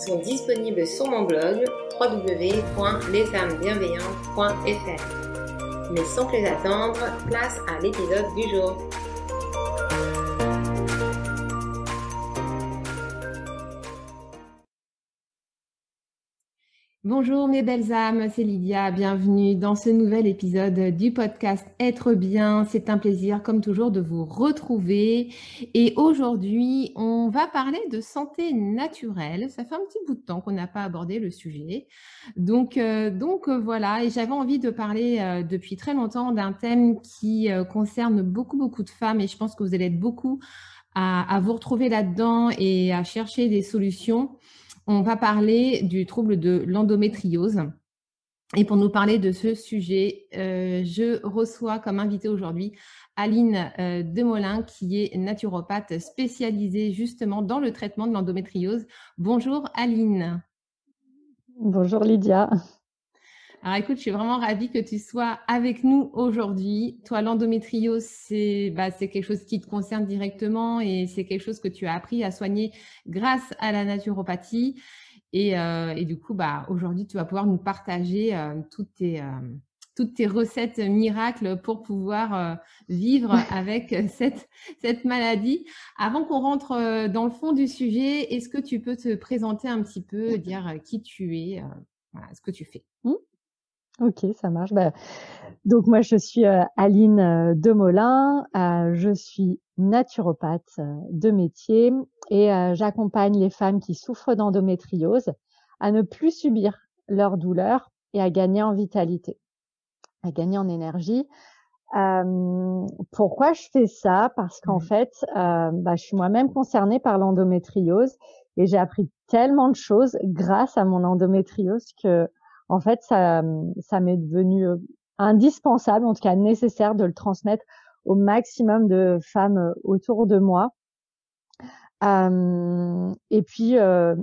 sont disponibles sur mon blog www.lesfemmesbienveillantes.fr. Mais sans plus attendre, place à l'épisode du jour. Bonjour mes belles âmes, c'est Lydia, bienvenue dans ce nouvel épisode du podcast Être bien. C'est un plaisir comme toujours de vous retrouver et aujourd'hui on va parler de santé naturelle. Ça fait un petit bout de temps qu'on n'a pas abordé le sujet. Donc, euh, euh, voilà, et j'avais envie de parler euh, depuis très longtemps d'un thème qui concerne beaucoup beaucoup de femmes et je pense que vous allez être beaucoup à vous retrouver là-dedans et à chercher des solutions on va parler du trouble de l'endométriose. Et pour nous parler de ce sujet, euh, je reçois comme invité aujourd'hui Aline euh, Demolin, qui est naturopathe spécialisée justement dans le traitement de l'endométriose. Bonjour Aline. Bonjour Lydia. Alors écoute, je suis vraiment ravie que tu sois avec nous aujourd'hui. Toi, l'endométriose, c'est bah, quelque chose qui te concerne directement et c'est quelque chose que tu as appris à soigner grâce à la naturopathie. Et, euh, et du coup, bah, aujourd'hui, tu vas pouvoir nous partager euh, toutes, tes, euh, toutes tes recettes miracles pour pouvoir vivre avec cette, cette maladie. Avant qu'on rentre dans le fond du sujet, est-ce que tu peux te présenter un petit peu, dire qui tu es, voilà, ce que tu fais? Mmh. Ok, ça marche. Bah, donc moi, je suis euh, Aline euh, Demolin. Euh, je suis naturopathe de métier et j'accompagne les femmes qui souffrent d'endométriose à ne plus subir leur douleur et à gagner en vitalité, à gagner en énergie. pourquoi je fais ça? Parce qu'en mmh. fait, bah, je suis moi-même concernée par l'endométriose et j'ai appris tellement de choses grâce à mon endométriose que en fait, ça, ça m'est devenu euh, indispensable, en tout cas nécessaire de le transmettre au maximum de femmes euh, autour de moi. Euh, et puis,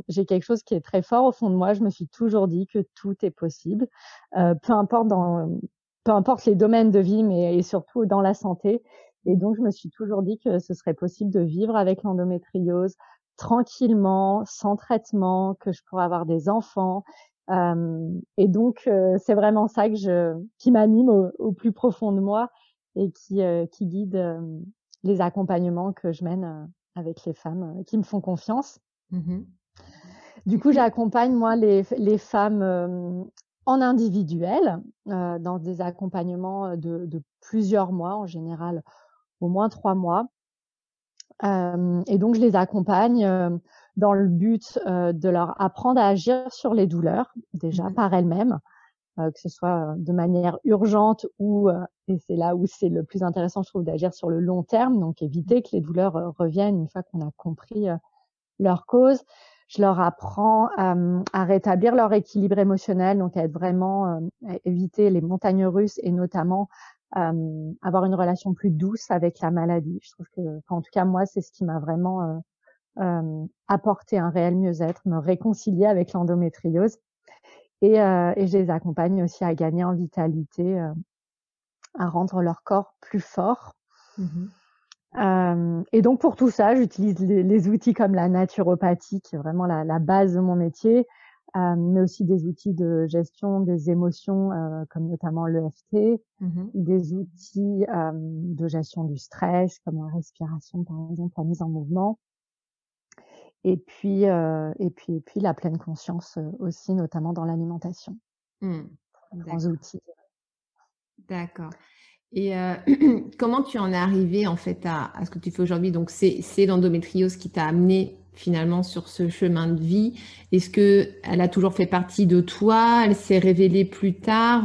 j'ai quelque chose qui est très fort au fond de moi. Je me suis toujours dit que tout est possible, peu importe dans, peu importe les domaines de vie, mais surtout dans la santé. Et donc, je me suis toujours dit que ce serait possible de vivre avec l'endométriose tranquillement, sans traitement, que je pourrais avoir des enfants et donc, c'est vraiment ça que je, qui m'anime au, plus profond de moi et qui, qui guide les accompagnements que je mène avec les femmes qui me font confiance. Mmh du coup, j'accompagne moi les, les femmes en individuel euh, dans des accompagnements de, de, plusieurs mois, en général au moins trois mois. Euh, et donc, je les accompagne dans le but euh, de leur apprendre à agir sur les douleurs, déjà mmh par elles-mêmes, euh, que ce soit de manière urgente ou, euh, et c'est là où c'est le plus intéressant, je trouve, d'agir sur le long terme, donc éviter que les douleurs reviennent une fois qu'on a compris leur cause. Je leur apprends à rétablir leur équilibre émotionnel, donc à être vraiment, à éviter les montagnes russes et notamment avoir une relation plus douce avec la maladie. Je trouve que, en tout cas, moi, c'est ce qui m'a vraiment euh, apporter un réel mieux-être, me réconcilier avec l'endométriose. Et, euh, et, je les accompagne aussi à gagner en vitalité, euh, à rendre leur corps plus fort. Euh, et donc pour tout ça, j'utilise les, les, outils comme la naturopathie, qui est vraiment la, la base de mon métier, euh, mais aussi des outils de gestion des émotions, euh, comme notamment l'EFT, mmh des outils de gestion du stress, comme la respiration par exemple, la mise en mouvement, et puis, euh, et puis, et puis la pleine conscience euh, aussi, notamment dans l'alimentation. Mmh. outils. D'accord. Et euh, comment tu en es arrivé en fait à, à ce que tu fais aujourd'hui? Donc c'est l'endométriose qui t'a amené finalement sur ce chemin de vie. Est-ce que elle a toujours fait partie de toi? Elle s'est révélée plus tard?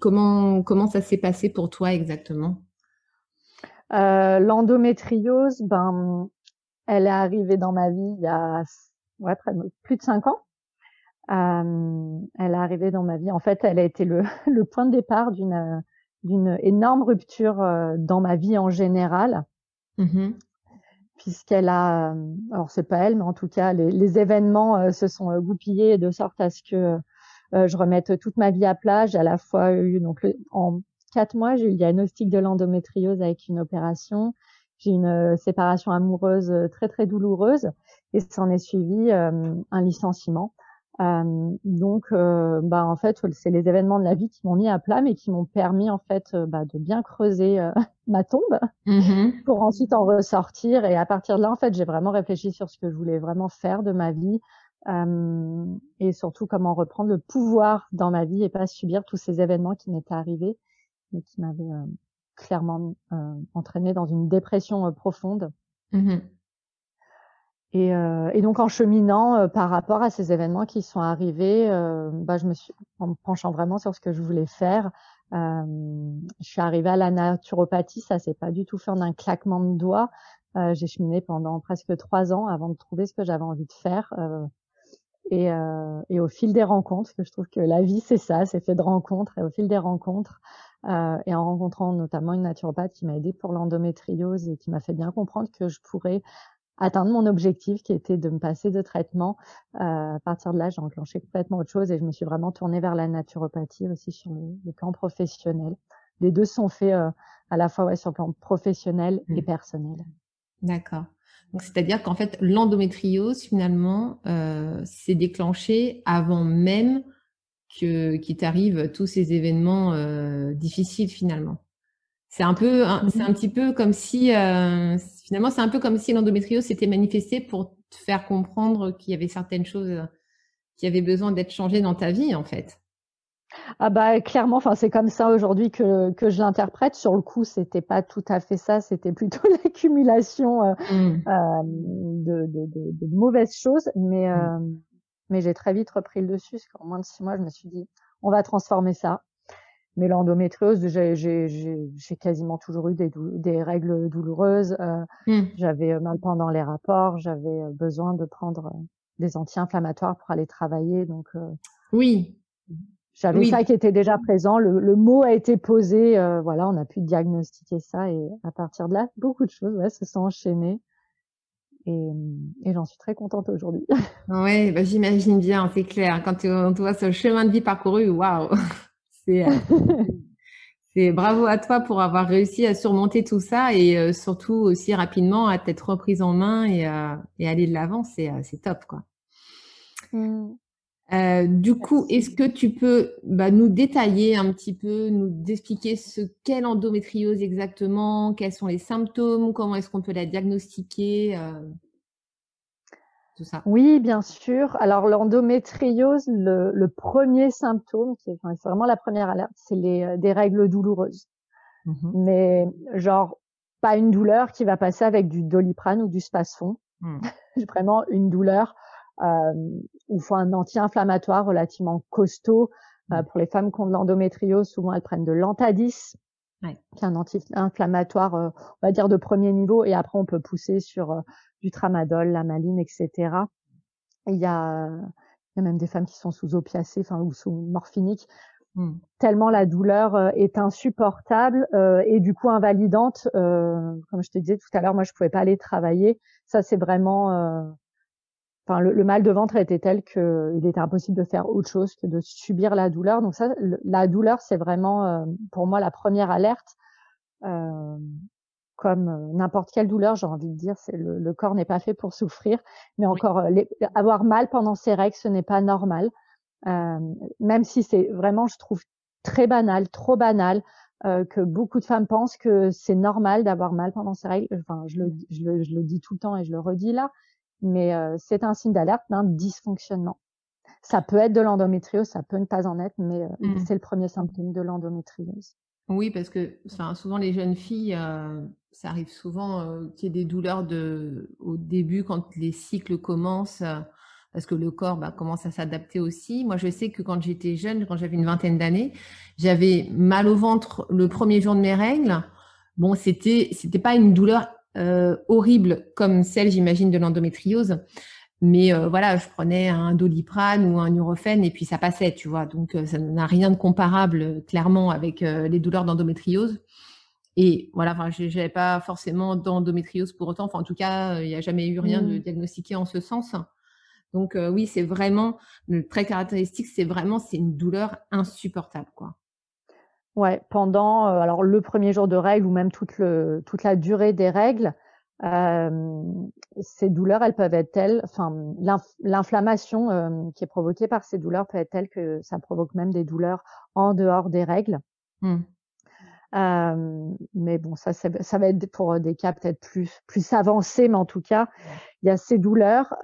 Comment comment ça s'est passé pour toi exactement? L'endométriose, ben elle est arrivée dans ma vie il y a ouais, plus de cinq ans. elle est arrivée dans ma vie. En fait, elle a été le, le point de départ d'une d'une énorme rupture dans ma vie en général. Mmh puisqu'elle a, alors c'est pas elle, mais en tout cas les, les événements se sont goupillés de sorte à ce que je remette toute ma vie à plat. J'ai à la fois eu donc en quatre mois j'ai eu le diagnostic de l'endométriose avec une opération. J'ai une euh, séparation amoureuse euh, très très douloureuse et s'en est suivi euh, un licenciement. donc, bah en fait, c'est les événements de la vie qui m'ont mis à plat, mais qui m'ont permis en fait bah, de bien creuser ma tombe mmh pour ensuite en ressortir. Et à partir de là, en fait, j'ai vraiment réfléchi sur ce que je voulais vraiment faire de ma vie et surtout comment reprendre le pouvoir dans ma vie et pas subir tous ces événements qui m'étaient arrivés, mais qui m'avaient clairement euh, entraîné dans une dépression euh, profonde. Mmh et, euh, et, donc en cheminant euh, par rapport à ces événements qui sont arrivés, bah, je me suis en me penchant vraiment sur ce que je voulais faire. je suis arrivée à la naturopathie, ça s'est pas du tout fait en un claquement de doigts. J'ai cheminé pendant presque trois ans avant de trouver ce que j'avais envie de faire. Et, et, au fil des rencontres, que je trouve que la vie c'est ça, c'est fait de rencontres. Et au fil des rencontres, euh, et en rencontrant notamment une naturopathe qui m'a aidé pour l'endométriose et qui m'a fait bien comprendre que je pourrais atteindre mon objectif qui était de me passer de traitement. Euh, à partir de là, j'ai enclenché complètement autre chose et je me suis vraiment tournée vers la naturopathie aussi sur le, plan professionnel. Les deux sont faits euh, à la fois ouais, sur le plan professionnel et mmh. personnel. D'accord. Donc, c'est-à-dire qu'en fait, l'endométriose, finalement, euh, s'est déclenché avant même que qu'il t'arrive tous ces événements euh, difficiles finalement. C'est un peu, c'est un petit peu comme si euh, finalement c'est un peu comme si l'endométriose s'était manifestée pour te faire comprendre qu'il y avait certaines choses qui avaient besoin d'être changées dans ta vie en fait. Ah bah clairement, enfin c'est comme ça aujourd'hui que, que je l'interprète. Sur le coup, c'était pas tout à fait ça, c'était plutôt l'accumulation euh, mmh. euh, de, de, de, de, mauvaises choses. Mais mmh. Euh, mais j'ai très vite repris le dessus, parce qu'en moins de six mois, je me suis dit, on va transformer ça. Mais l'endométriose, j'ai quasiment toujours eu des, des règles douloureuses. Euh, mmh. J'avais euh, mal pendant les rapports, j'avais euh, besoin de prendre des anti-inflammatoires pour aller travailler. Donc oui, j'avais ça qui était déjà présent. Le, le mot a été posé. voilà, on a pu diagnostiquer ça et à partir de là, beaucoup de choses ouais, se sont enchaînées. Et, et j'en suis très contente aujourd'hui. Oui, bah, j'imagine bien, c'est clair. Quand on voit ce chemin de vie parcouru, waouh, c'est euh, c'est bravo à toi pour avoir réussi à surmonter tout ça et euh, surtout aussi rapidement à t'être reprise en main et, euh, et aller de l'avant, c'est c'est top quoi. Mmh. Euh, du coup, est-ce que tu peux bah, nous détailler un petit peu, nous expliquer ce qu'est l'endométriose exactement, quels sont les symptômes, comment est-ce qu'on peut la diagnostiquer euh, tout ça? Oui, bien sûr. Alors l'endométriose, le, premier symptôme, c'est vraiment la première alerte, c'est les, euh, des règles douloureuses. Mmh Mais genre, pas une douleur qui va passer avec du doliprane ou du spasfon. Mmh. vraiment une douleur euh, il faut un anti-inflammatoire relativement costaud. Euh, pour les femmes qui ont de l'endométriose, souvent elles prennent de l'antadis, qui est un anti-inflammatoire, euh, on va dire de premier niveau, et après on peut pousser sur euh, du tramadol, la maline, etc. Il y a, il y a même des femmes qui sont sous opiacés, enfin ou sous morphinique, mmh. tellement la douleur est insupportable et du coup invalidante. comme je te disais tout à l'heure, moi je pouvais pas aller travailler. Ça c'est vraiment le, mal de ventre était tel qu'il était impossible de faire autre chose que de subir la douleur. Donc ça, la douleur, c'est vraiment euh, pour moi la première alerte. Euh, comme euh, n'importe quelle douleur, j'ai envie de dire, c'est le, corps n'est pas fait pour souffrir, mais encore avoir mal pendant ses règles, ce n'est pas normal. même si c'est vraiment, je trouve très banal, trop banal, que beaucoup de femmes pensent que c'est normal d'avoir mal pendant ses règles. Enfin, je le, je le, je le dis tout le temps et je le redis là mais euh, c'est un signe d'alerte d'un dysfonctionnement. Ça peut être de l'endométriose, ça peut ne pas en être, mais euh, mmh. c'est le premier symptôme de l'endométriose. Oui, parce que souvent les jeunes filles, euh, ça arrive souvent qu'il y ait des douleurs de, au début quand les cycles commencent, parce que le corps bah, commence à s'adapter aussi. Moi, je sais que quand j'étais jeune, quand j'avais une vingtaine d'années, j'avais mal au ventre le premier jour de mes règles. Bon, c'était c'était pas une douleur euh, horrible comme celle, j'imagine, de l'endométriose. Mais voilà, je prenais un doliprane ou un Nurofen et puis ça passait, tu vois. Donc ça n'a rien de comparable clairement avec les douleurs d'endométriose. Et voilà, enfin, j'avais pas forcément d'endométriose pour autant. Enfin, en tout cas, il n'y a jamais eu rien de mmh. diagnostiqué en ce sens. Donc oui, c'est vraiment le trait caractéristique, c'est vraiment c'est une douleur insupportable, quoi. Ouais, pendant alors le premier jour de règles ou même toute le toute la durée des règles, ces douleurs, elles peuvent être telles, enfin l'inflammation qui est provoquée par ces douleurs peut être telle que ça provoque même des douleurs en dehors des règles. Mmh. mais bon, ça, ça va être pour des cas peut-être plus plus avancés, mais en tout cas, il y a ces douleurs,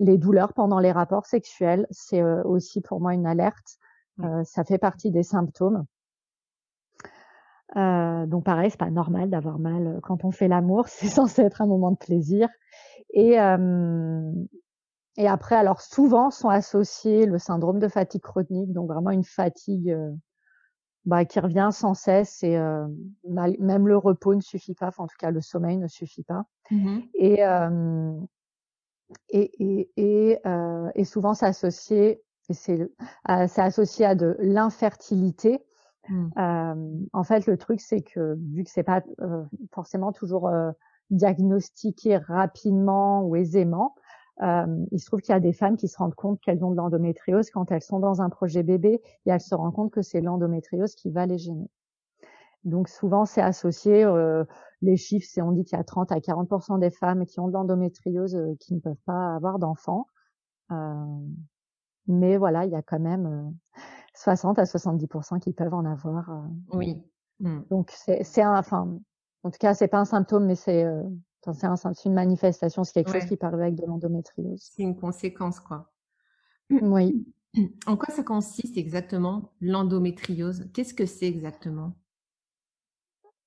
les douleurs pendant les rapports sexuels, c'est aussi pour moi une alerte. Mmh. ça fait partie des symptômes. Euh, donc pareil, c'est pas normal d'avoir mal euh, quand on fait l'amour, c'est censé être un moment de plaisir. Et, euh, et après, alors souvent sont associés le syndrome de fatigue chronique, donc vraiment une fatigue euh, bah, qui revient sans cesse et euh, même le repos ne suffit pas, enfin, en tout cas le sommeil ne suffit pas. Mmh et, et, et, et, et, souvent c'est associé, c'est associé à de l'infertilité. Mmh. en fait, le truc, c'est que vu que c'est pas forcément toujours diagnostiqué rapidement ou aisément, il se trouve qu'il y a des femmes qui se rendent compte qu'elles ont de l'endométriose quand elles sont dans un projet bébé et elles se rendent compte que c'est l'endométriose qui va les gêner. Donc souvent c'est associé, les chiffres, c'est on dit qu'il y a 30 à 40 des femmes qui ont de l'endométriose qui ne peuvent pas avoir d'enfants. mais voilà, il y a quand même 60 à 70% qui peuvent en avoir. Euh. Oui. Mmh. Donc c'est un, enfin, en tout cas, c'est pas un symptôme, mais c'est euh, c'est une manifestation, c'est quelque chose qui parle avec de l'endométriose. C'est une conséquence, quoi. Oui. En quoi ça consiste exactement l'endométriose? Qu'est-ce que c'est exactement?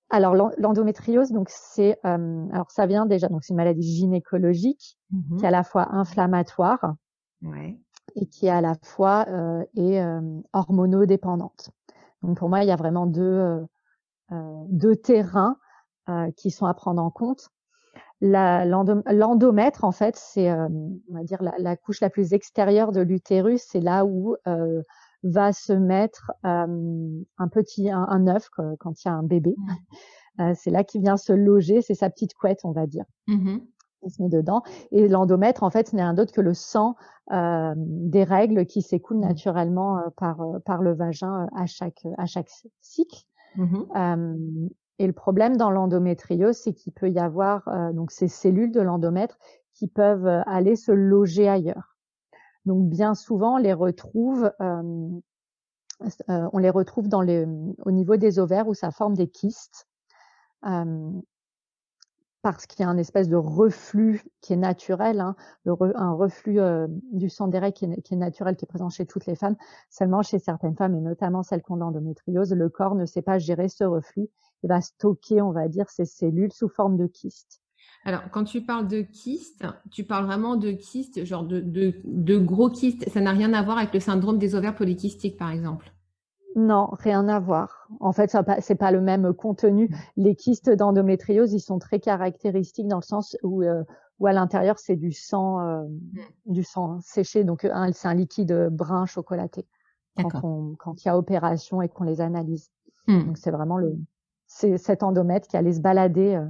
Alors l'endométriose, donc c'est, euh, alors ça vient déjà, donc c'est une maladie gynécologique mmh qui est à la fois inflammatoire, ouais et qui à la fois euh, est euh, hormonodépendante. Donc pour moi, il y a vraiment deux, euh, deux terrains qui sont à prendre en compte. L'endomètre, en fait, c'est on va dire la, la, couche la plus extérieure de l'utérus. C'est là où va se mettre un petit un, un œuf quand il y a un bébé. Mmh. c'est là qu'il vient se loger. C'est sa petite couette, on va dire. Mmh se met dedans. Et l'endomètre, en fait, ce n'est rien d'autre que le sang euh, des règles qui s'écoulent mmh. naturellement euh, par euh, par le vagin à chaque à chaque cycle. Mmh et le problème dans l'endométriose, c'est qu'il peut y avoir donc ces cellules de l'endomètre qui peuvent aller se loger ailleurs. Donc bien souvent, on les retrouve on les retrouve dans les, au niveau des ovaires où ça forme des kystes parce qu'il y a un espèce de reflux qui est naturel, hein, un reflux euh, du sang des règles qui est, naturel, qui est présent chez toutes les femmes. Seulement chez certaines femmes, et notamment celles qui ont l'endométriose, le corps ne sait pas gérer ce reflux. Il va stocker, on va dire, ces cellules sous forme de kystes. Alors, quand tu parles de kystes, tu parles vraiment de kystes, genre de, de, de gros kystes. Ça n'a rien à voir avec le syndrome des ovaires polykystiques, par exemple. Non, rien à voir. En fait, ça c'est pas le même contenu. Les kystes d'endométriose, ils sont très caractéristiques dans le sens où, euh, où à l'intérieur c'est du sang, euh, mm. du sang séché. Donc c'est un liquide brun chocolaté quand, il y a opération et qu'on les analyse. Mm. Donc c'est vraiment le c'est cet endomètre qui allait se balader euh,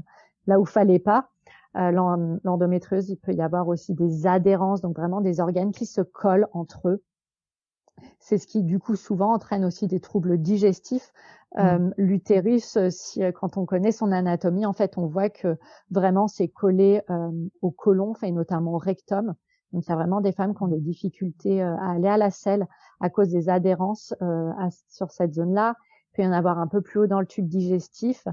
là où fallait pas. L'endométriose, il peut y avoir aussi des adhérences, donc vraiment des organes qui se collent entre eux c'est ce qui, du coup, souvent entraîne aussi des troubles digestifs. Mmh. Euh, L'utérus, euh, si, euh, quand on connaît son anatomie, en fait, on voit que vraiment c'est collé euh, au côlon, et notamment au rectum. Donc, il y a vraiment des femmes qui ont des difficultés euh, à aller à la selle à cause des adhérences à, sur cette zone-là. Il peut y en avoir un peu plus haut dans le tube digestif.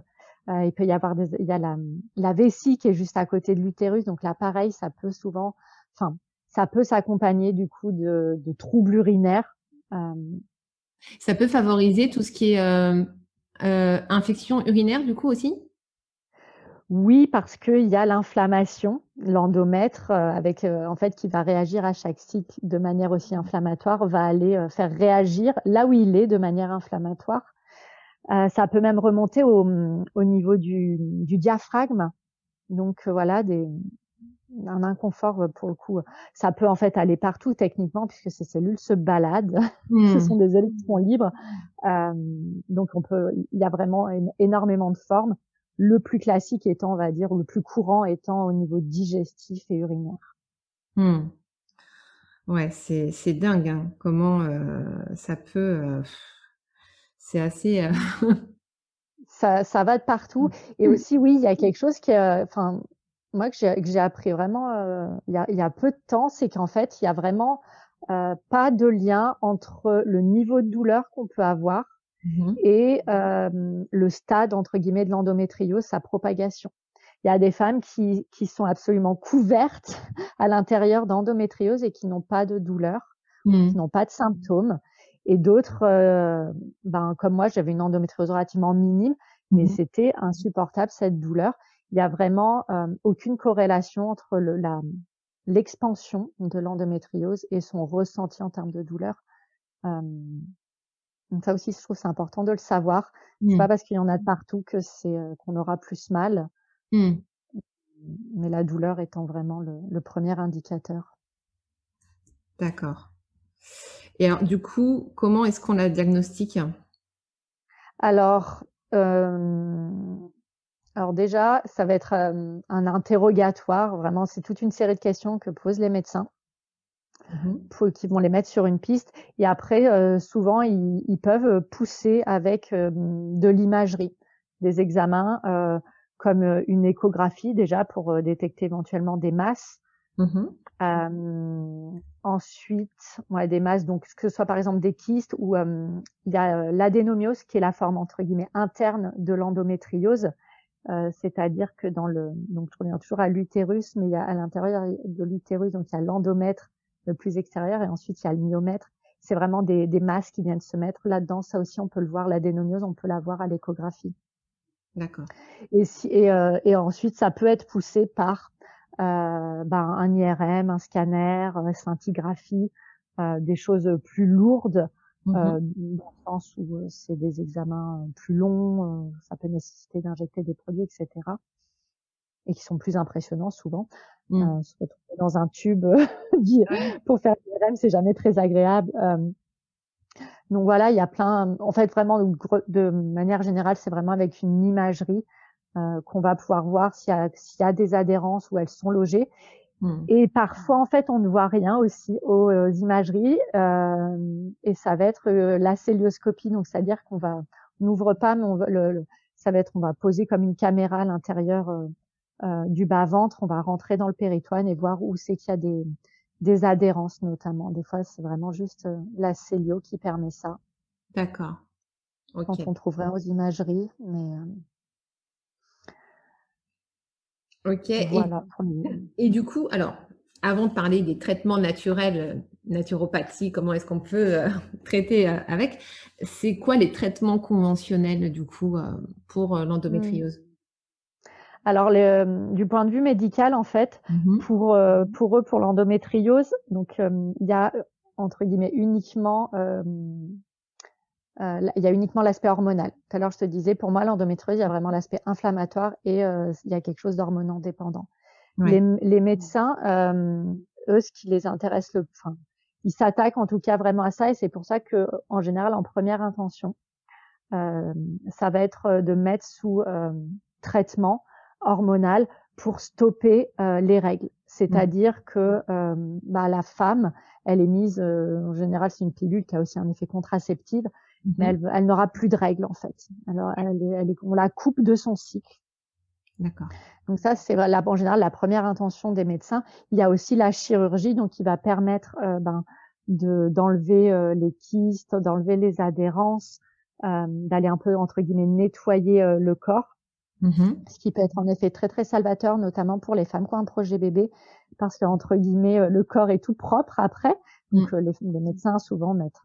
il peut y avoir des, il y a la, la vessie qui est juste à côté de l'utérus. Donc là, pareil, ça peut souvent, enfin, ça peut s'accompagner du coup de, de troubles urinaires ça peut favoriser tout ce qui est infection urinaire du coup aussi? Oui, parce qu'il y a l'inflammation, l'endomètre, avec en fait qui va réagir à chaque cycle de manière aussi inflammatoire, va aller faire réagir là où il est de manière inflammatoire. ça peut même remonter au, au niveau du, du, diaphragme. Donc voilà, des, un inconfort pour le coup. Ça peut en fait aller partout techniquement puisque ces cellules se baladent. Ce hmm. sont des électrons libres. Euh, donc on peut, il y a vraiment énormément de formes. Le plus classique étant, on va dire, le plus courant étant au niveau digestif et urinaire. Hmm. Ouais, c'est c'est dingue hein, comment euh, ça peut. Euh, c'est assez. Euh, ça ça va de partout. Et hmm. aussi, oui, il y a quelque chose qui, enfin, moi que j'ai appris vraiment euh, il, y a, il y a peu de temps, c'est qu'en fait il y a vraiment euh, pas de lien entre le niveau de douleur qu'on peut avoir mmh et euh, le stade entre guillemets de l'endométriose, sa propagation. Il y a des femmes qui, qui sont absolument couvertes à l'intérieur d'endométriose et qui n'ont pas de douleur, mmh. qui n'ont pas de symptômes. Et d'autres, euh, ben, comme moi, j'avais une endométriose relativement minime, mais mmh c'était insupportable cette douleur il y a vraiment euh, aucune corrélation entre le, la, l'expansion de l'endométriose et son ressenti en termes de douleur. Euh, donc ça aussi, je trouve c'est important de le savoir. C'est mmh. pas parce qu'il y en a de partout que c'est euh, qu'on aura plus mal, mmh. mais la douleur étant vraiment le, le premier indicateur. D'accord. Et alors, du coup, comment est-ce qu'on la diagnostique? Alors, euh, alors déjà, ça va être euh, un interrogatoire. Vraiment, c'est toute une série de questions que posent les médecins. Mmh qui vont les mettre sur une piste. Et après, euh, souvent, ils, peuvent pousser avec euh, de l'imagerie, des examens comme une échographie déjà pour détecter éventuellement des masses. Mmh ensuite, ouais, des masses, donc que ce soit par exemple des kystes ou il y a l'adénomiose qui est la forme entre guillemets interne de l'endométriose euh, c'est-à-dire que dans le, donc je reviens toujours à l'utérus, mais il y a à l'intérieur de l'utérus, donc il y a l'endomètre le plus extérieur et ensuite il y a le myomètre. C'est vraiment des, des masses qui viennent se mettre là-dedans. Ça aussi, on peut le voir, l'adénomiose, on peut la voir à l'échographie. D'accord. Et, si, et, euh, et, ensuite, ça peut être poussé par euh, ben, un IRM, un scanner, une scintigraphie, euh, des choses plus lourdes Euh, dans le sens où euh, c'est des examens euh, plus longs, ça peut nécessiter d'injecter des produits, etc. Et qui sont plus impressionnants souvent. Mmh. se retrouver dans un tube pour faire REM, c'est jamais très agréable. donc voilà, il y a plein. En fait, vraiment de, manière générale, c'est vraiment avec une imagerie qu'on va pouvoir voir s'il y, y, a des adhérences où elles sont logées Hmm. Et parfois, en fait, on ne voit rien aussi aux, euh, imageries, euh, et ça va être euh, la célioscopie, donc c'est-à-dire qu'on va, on n'ouvre pas, mais on va, le, ça va être, on va poser comme une caméra à l'intérieur euh, du bas ventre, on va rentrer dans le péritoine et voir où c'est qu'il y a des, des adhérences notamment. Des fois, c'est vraiment juste la célio qui permet ça. D'accord. Quand on trouverait aux imageries, mais Ok. Et, du coup, alors, avant de parler des traitements naturels, euh, naturopathie, comment est-ce qu'on peut euh, traiter euh, avec, c'est quoi les traitements conventionnels du coup pour l'endométriose? Mmh. Alors, du point de vue médical, en fait, mmh pour, pour eux, pour l'endométriose, donc il y a entre guillemets uniquement euh, il y a uniquement l'aspect hormonal. Tout à l'heure, je te disais, pour moi, l'endométriose, il y a vraiment l'aspect inflammatoire et euh, il y a quelque chose d'hormonant dépendant. Les, les, médecins, euh, eux, ce qui les intéresse le, enfin, ils s'attaquent en tout cas vraiment à ça et c'est pour ça que, en général, en première intention, euh, ça va être de mettre sous traitement hormonal pour stopper les règles. C'est-à-dire que bah, la femme, elle est mise, en général, c'est une pilule qui a aussi un effet contraceptif mais mhm. elle, elle n'aura plus de règles en fait. Alors elle, elle, on la coupe de son cycle. D'accord. Donc ça, c'est en général la première intention des médecins. Il y a aussi la chirurgie, donc qui va permettre euh, ben, de d'enlever euh, les kystes, d'enlever les adhérences, euh, d'aller un peu entre guillemets nettoyer euh, le corps, mhm. ce qui peut être en effet très très salvateur, notamment pour les femmes qui ont un projet bébé, parce que entre guillemets le corps est tout propre après. Donc mm. les, les, médecins souvent mettent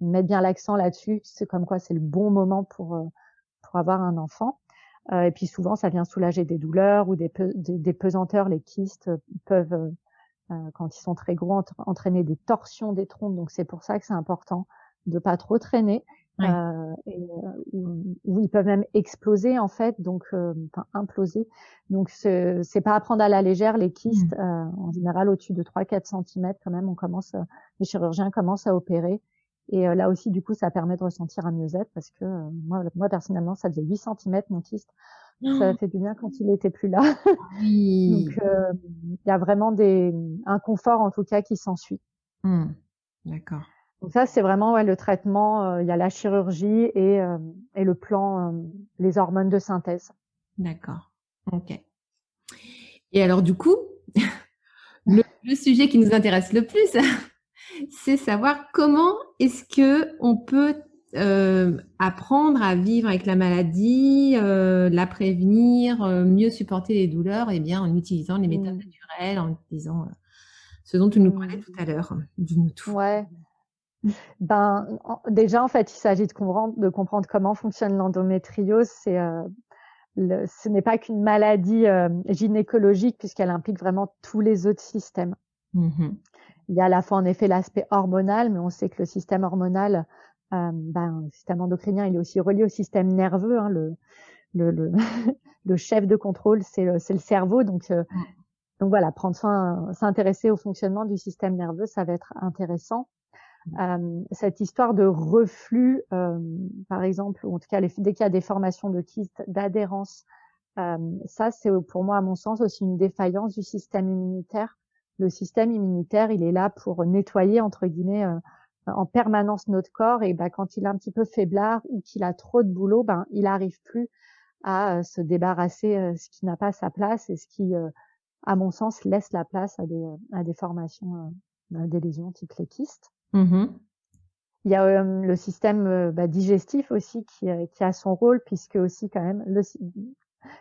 mettre bien l'accent là-dessus. C'est comme quoi c'est le bon moment pour euh, pour avoir un enfant. Euh, et puis souvent, ça vient soulager des douleurs ou des, des, pesanteurs. Les kystes peuvent, euh, quand ils sont très gros, entraîner des torsions des trompes. Donc c'est pour ça que c'est important de pas trop traîner euh, et, où, ils peuvent même exploser en fait, donc enfin imploser. Donc c'est pas à prendre à la légère les kystes. Mmh. en général, au-dessus de 3-4 cm quand même, on commence, les chirurgiens commencent à opérer. Et là aussi, du coup, ça permet de ressentir un mieux-être parce que moi, moi personnellement, ça faisait 8 cm mon kyste. Ça oh. fait du bien quand il était plus là. Oui. Donc, il y a vraiment des, un confort en tout cas qui s'ensuit. Mmh. D'accord. Donc ça, c'est vraiment ouais, le traitement. Euh, il y a la chirurgie et, euh, et le plan, euh, les hormones de synthèse. D'accord. Ok. Et alors du coup, le, sujet qui nous intéresse le plus, c'est savoir comment est-ce que on peut apprendre à vivre avec la maladie, la prévenir, mieux supporter les douleurs, et eh bien en utilisant les méthodes mmh. naturelles, en utilisant ce dont tu nous parlais mmh. tout à l'heure. Dis-nous tout. Ouais. Ben, déjà, en fait, il s'agit de comprendre, de comprendre comment fonctionne l'endométriose. C'est, euh, ce n'est pas qu'une maladie euh, gynécologique puisqu'elle implique vraiment tous les autres systèmes. Mmh il y a à la fois en effet l'aspect hormonal, mais on sait que le système hormonal, euh, ben, le système endocrinien, il est aussi relié au système nerveux. Hein, le, le, le, le, chef de contrôle, c'est le, le cerveau. Donc, mmh. donc voilà, prendre soin, s'intéresser au fonctionnement du système nerveux, ça va être intéressant. Euh, cette histoire de reflux, euh, par exemple, ou en tout cas dès qu'il y a des formations de kystes, d'adhérence, euh, ça c'est pour moi à mon sens aussi une défaillance du système immunitaire. Le système immunitaire, il est là pour nettoyer entre guillemets en permanence notre corps et ben, quand il est un petit peu faiblard ou qu'il a trop de boulot, ben il arrive plus à se débarrasser ce qui n'a pas sa place et ce qui, à mon sens, laisse la place à des, à des formations, des lésions type les kystes. Mmh il y a euh, le système euh, bah, digestif aussi qui, euh, qui, a son rôle puisque aussi quand même le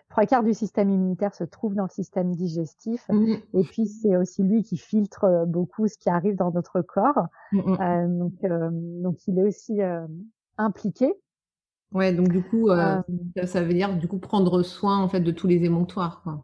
trois quarts du système immunitaire se trouve dans le système digestif mmh et puis c'est aussi lui qui filtre beaucoup ce qui arrive dans notre corps. Mmh donc, donc il est aussi impliqué. Ouais, donc du coup, ça veut dire du coup prendre soin en fait de tous les émonctoires. Quoi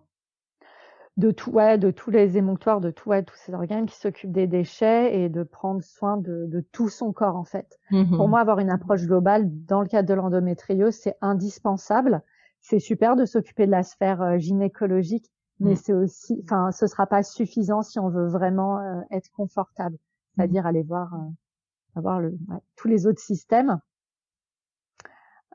de tout, ouais, de tous les émonctoires, de tout, ouais, tous ces organes qui s'occupent des déchets et de prendre soin de, de tout son corps en fait. Mmh Pour moi, avoir une approche globale dans le cadre de l'endométriose, c'est indispensable. C'est super de s'occuper de la sphère euh, gynécologique, mais mmh. c'est aussi, enfin, ce sera pas suffisant si on veut vraiment euh, être confortable, c'est-à-dire mmh. aller voir, euh, avoir le, tous les autres systèmes.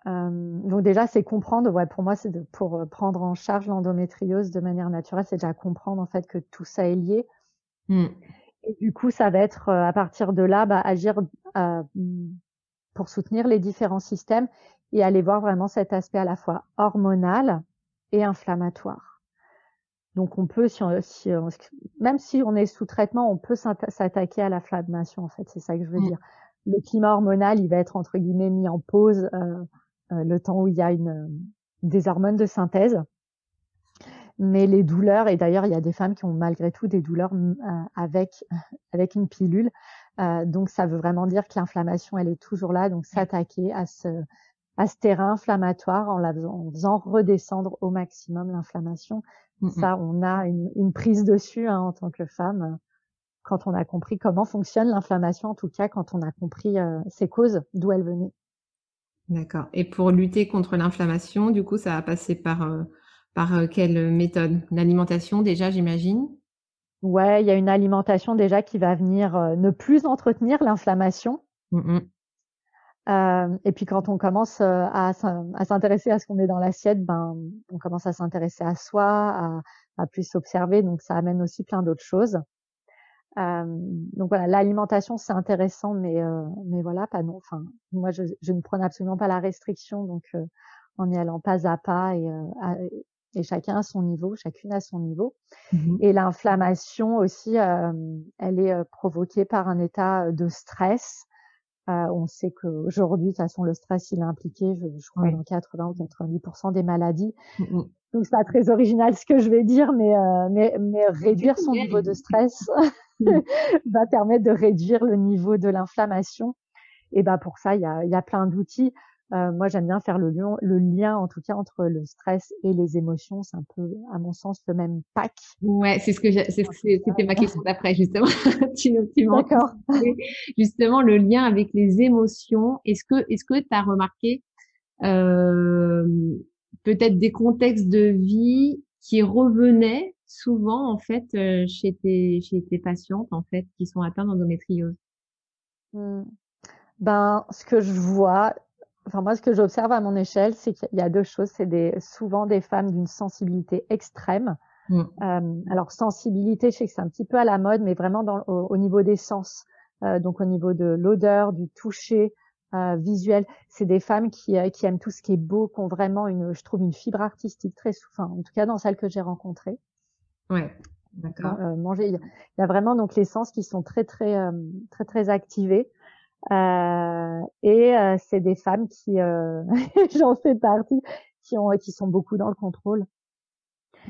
Euh, donc déjà, c'est comprendre. Ouais, pour moi, c'est pour euh, prendre en charge l'endométriose de manière naturelle, c'est déjà comprendre en fait que tout ça est lié. Mmh. Et du coup, ça va être à partir de là, bah, agir pour soutenir les différents systèmes et aller voir vraiment cet aspect à la fois hormonal et inflammatoire. Donc on peut, si, si même si on est sous traitement, on peut s'attaquer à l'inflammation. En fait, c'est ça que je veux mmh. dire. Le climat hormonal, il va être entre guillemets mis en pause. Euh, euh, le temps où il y a une, des hormones de synthèse. Mais les douleurs, et d'ailleurs il y a des femmes qui ont malgré tout des douleurs euh, avec avec une pilule, donc ça veut vraiment dire que l'inflammation elle est toujours là. Donc s'attaquer à ce à ce terrain inflammatoire en, la faisant, faisant redescendre au maximum l'inflammation. Mmh ça, on a une, une prise dessus hein, en tant que femme quand on a compris comment fonctionne l'inflammation, en tout cas quand on a compris ses causes, d'où elle venait. D'accord. Et pour lutter contre l'inflammation, du coup, ça va passer par, euh, par euh, quelle méthode? L'alimentation déjà, j'imagine? Ouais, il y a une alimentation déjà qui va venir euh, ne plus entretenir l'inflammation. Mmh et puis quand on commence à, s'intéresser à ce qu'on met dans l'assiette, ben on commence à s'intéresser à soi, à, à plus s'observer, donc ça amène aussi plein d'autres choses. Euh, donc voilà, l'alimentation c'est intéressant, mais euh, mais voilà, pas non. Enfin, moi je, je, ne prends absolument pas la restriction, donc euh, en y allant pas à pas et, et chacun à son niveau, chacune à son niveau. Mmh et l'inflammation aussi, elle est provoquée par un état de stress. on sait qu'aujourd'hui, de toute façon, le stress, il est impliqué, je, je crois, dans 80 ou 90% des maladies. Mmh donc c'est pas très original ce que je vais dire, mais mais, mais réduire son niveau de stress, Mmh. va permettre de réduire le niveau de l'inflammation. Et ben pour ça, il y a, y a plein d'outils. Euh, moi, j'aime bien faire le lien, le lien, en tout cas, entre le stress et les émotions. C'est un peu, à mon sens, le même pack. Ouais, c'est ce que c'était ma question d'après, justement. tu, tu D'accord. Justement, le lien avec les émotions. Est-ce que, est-ce que tu as remarqué euh, peut-être des contextes de vie qui revenaient souvent, en fait, euh, chez tes, chez tes patientes, en fait, qui sont atteintes d'endométriose? Mmh. Ben, ce que je vois, enfin moi, ce que j'observe à mon échelle, c'est qu'il y a deux choses. C'est des, souvent des femmes d'une sensibilité extrême. Mmh. Euh, alors sensibilité, je sais que c'est un petit peu à la mode, mais vraiment dans, au, niveau des sens, euh, donc au niveau de l'odeur, du toucher euh, visuel. C'est des femmes qui, euh, qui aiment tout ce qui est beau, qui ont vraiment une, je trouve, une fibre artistique très, enfin, en tout cas dans celles que j'ai rencontrées. Ouais. D'accord. Euh, manger, il y a vraiment donc les sens qui sont très très euh, très très activés. Euh, et euh, c'est des femmes qui, euh, j'en fais partie, qui ont, qui sont beaucoup dans le contrôle.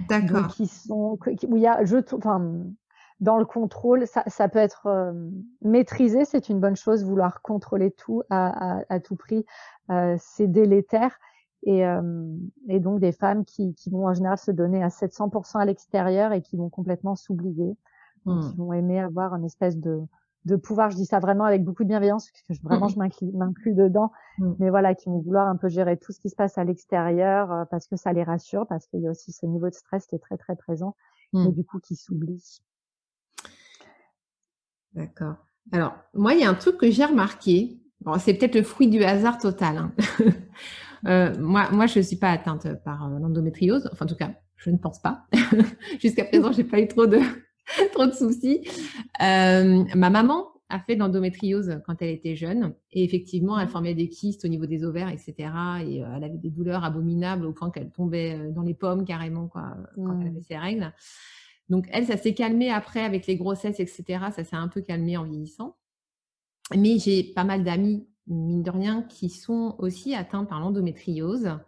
D'accord. Qui sont, qui, où il y a, je, enfin, dans le contrôle, ça, ça peut être euh, maîtrisé, c'est une bonne chose. Vouloir contrôler tout à, à, à tout prix, euh, c'est délétère. Et, et, donc des femmes qui, qui, vont en général se donner à 700% à l'extérieur et qui vont complètement s'oublier, mmh. qui vont aimer avoir une espèce de, de pouvoir, je dis ça vraiment avec beaucoup de bienveillance, parce que je, vraiment je m'inclus dedans, mm. mais voilà, qui vont vouloir un peu gérer tout ce qui se passe à l'extérieur, euh, parce que ça les rassure, parce qu'il y a aussi ce niveau de stress qui est très très présent, mm. et du coup qui s'oublie. D'accord. Alors, moi, il y a un truc que j'ai remarqué, bon, c'est peut-être le fruit du hasard total. Hein. euh, moi, moi, je ne suis pas atteinte par euh, l'endométriose, enfin en tout cas, je ne pense pas. Jusqu'à présent, j'ai pas eu trop de trop de soucis. Euh, ma maman a fait de l'endométriose quand elle était jeune. Et effectivement, elle formait des kystes au niveau des ovaires, etc. Et euh, elle avait des douleurs abominables au point qu'elle tombait euh, dans les pommes carrément quoi, quand elle avait ses règles. Donc, elle, ça s'est calmé après avec les grossesses, etc. Ça s'est un peu calmé en vieillissant. Mais j'ai pas mal d'amis, mine de rien, qui sont aussi atteints par l'endométriose.